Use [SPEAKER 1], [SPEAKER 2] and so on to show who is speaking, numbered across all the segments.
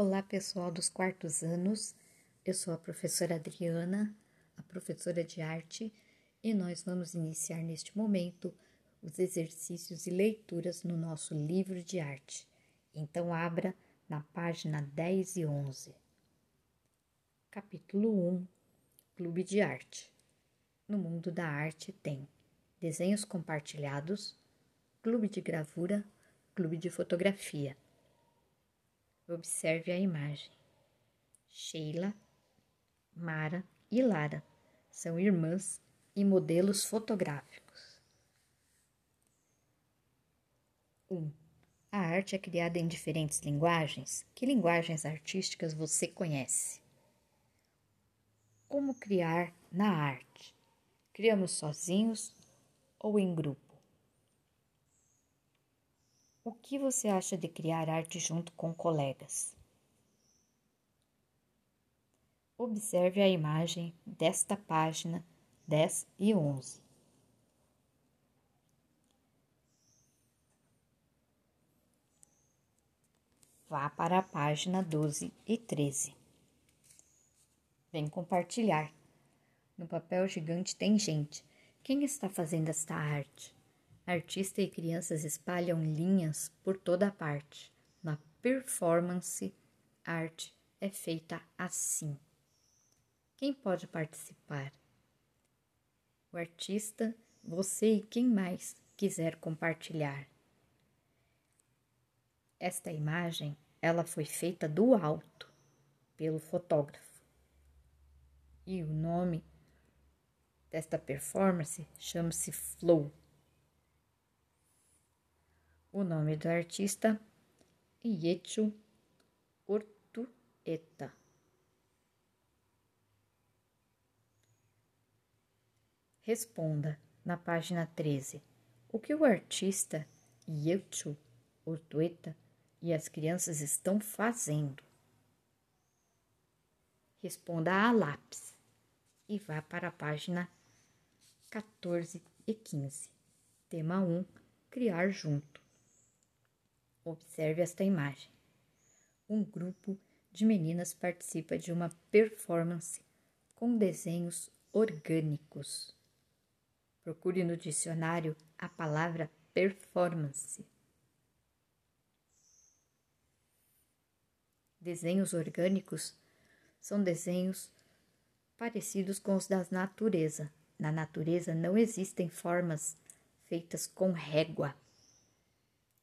[SPEAKER 1] Olá, pessoal dos quartos anos. Eu sou a professora Adriana, a professora de arte, e nós vamos iniciar neste momento os exercícios e leituras no nosso livro de arte. Então, abra na página 10 e 11. Capítulo 1 Clube de Arte. No mundo da arte tem desenhos compartilhados, clube de gravura, clube de fotografia. Observe a imagem. Sheila, Mara e Lara são irmãs e modelos fotográficos. 1. Um, a arte é criada em diferentes linguagens. Que linguagens artísticas você conhece? Como criar na arte? Criamos sozinhos ou em grupo? O que você acha de criar arte junto com colegas? Observe a imagem desta página 10 e 11. Vá para a página 12 e 13. Vem compartilhar. No papel gigante tem gente. Quem está fazendo esta arte? Artista e crianças espalham linhas por toda parte. Na performance, arte é feita assim. Quem pode participar? O artista, você e quem mais quiser compartilhar. Esta imagem, ela foi feita do alto pelo fotógrafo. E o nome desta performance chama-se Flow. O nome do artista Iechu Ortueta. Responda na página 13. O que o artista Iechu Ortueta e as crianças estão fazendo? Responda a lápis e vá para a página 14 e 15. Tema 1: Criar junto. Observe esta imagem. Um grupo de meninas participa de uma performance com desenhos orgânicos. Procure no dicionário a palavra performance. Desenhos orgânicos são desenhos parecidos com os da natureza. Na natureza não existem formas feitas com régua.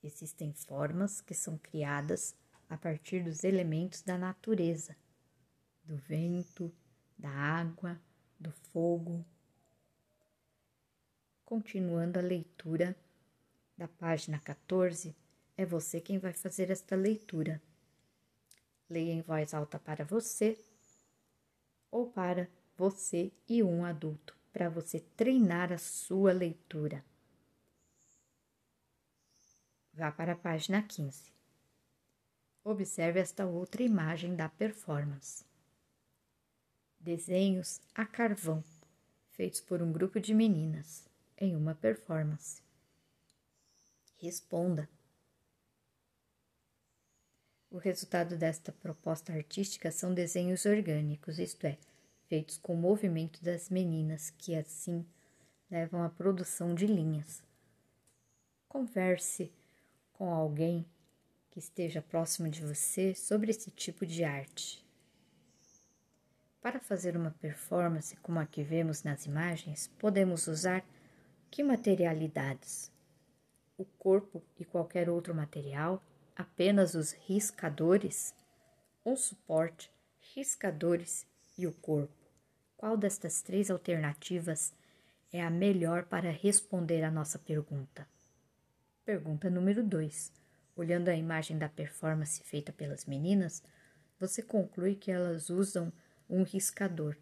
[SPEAKER 1] Existem formas que são criadas a partir dos elementos da natureza, do vento, da água, do fogo. Continuando a leitura da página 14, é você quem vai fazer esta leitura. Leia em voz alta para você ou para você e um adulto, para você treinar a sua leitura. Vá para a página 15. Observe esta outra imagem da performance. Desenhos a carvão, feitos por um grupo de meninas, em uma performance. Responda. O resultado desta proposta artística são desenhos orgânicos, isto é, feitos com o movimento das meninas, que assim levam à produção de linhas. Converse com alguém que esteja próximo de você sobre esse tipo de arte. Para fazer uma performance como a que vemos nas imagens, podemos usar que materialidades? O corpo e qualquer outro material, apenas os riscadores, um suporte, riscadores e o corpo. Qual destas três alternativas é a melhor para responder à nossa pergunta? Pergunta número 2. Olhando a imagem da performance feita pelas meninas, você conclui que elas usam um riscador.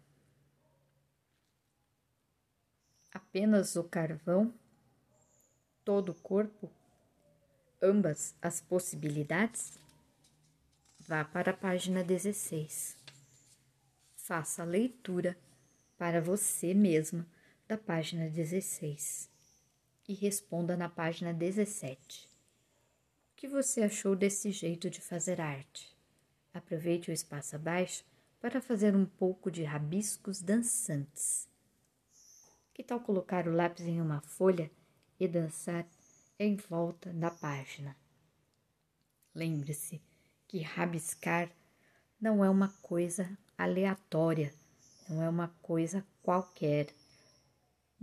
[SPEAKER 1] Apenas o carvão? Todo o corpo? Ambas as possibilidades? Vá para a página 16. Faça a leitura para você mesma da página 16 e responda na página 17. O que você achou desse jeito de fazer arte? Aproveite o espaço abaixo para fazer um pouco de rabiscos dançantes. Que tal colocar o lápis em uma folha e dançar em volta da página? Lembre-se que rabiscar não é uma coisa aleatória, não é uma coisa qualquer.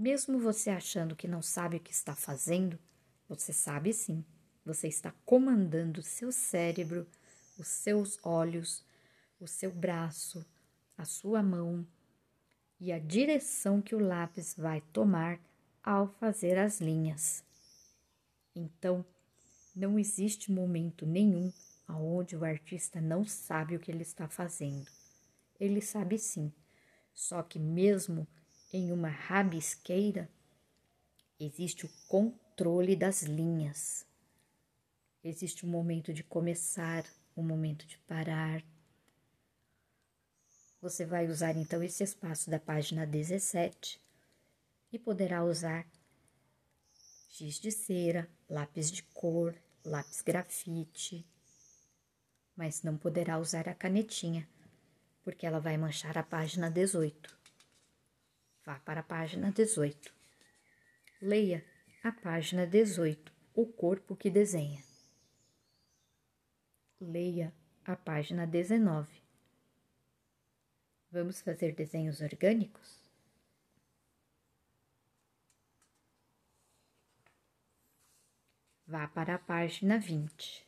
[SPEAKER 1] Mesmo você achando que não sabe o que está fazendo, você sabe sim. Você está comandando o seu cérebro, os seus olhos, o seu braço, a sua mão e a direção que o lápis vai tomar ao fazer as linhas. Então, não existe momento nenhum onde o artista não sabe o que ele está fazendo. Ele sabe sim, só que mesmo em uma rabisqueira existe o controle das linhas. Existe um momento de começar, um momento de parar. Você vai usar então esse espaço da página 17 e poderá usar giz de cera, lápis de cor, lápis grafite, mas não poderá usar a canetinha, porque ela vai manchar a página 18. Vá para a página 18. Leia a página 18, o corpo que desenha. Leia a página 19. Vamos fazer desenhos orgânicos? Vá para a página 20.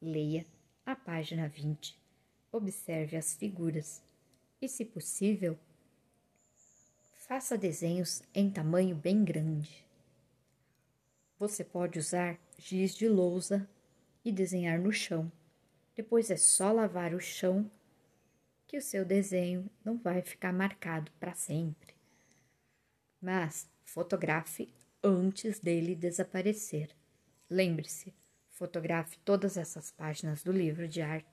[SPEAKER 1] Leia a página 20. Observe as figuras e, se possível, faça desenhos em tamanho bem grande. Você pode usar giz de lousa e desenhar no chão. Depois é só lavar o chão que o seu desenho não vai ficar marcado para sempre. Mas fotografe antes dele desaparecer. Lembre-se, fotografe todas essas páginas do livro de arte,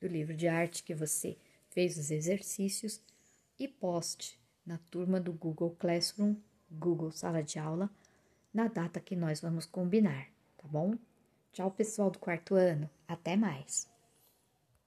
[SPEAKER 1] do livro de arte que você fez os exercícios e poste na turma do Google Classroom, Google Sala de Aula, na data que nós vamos combinar, tá bom? Tchau, pessoal do quarto ano. Até mais!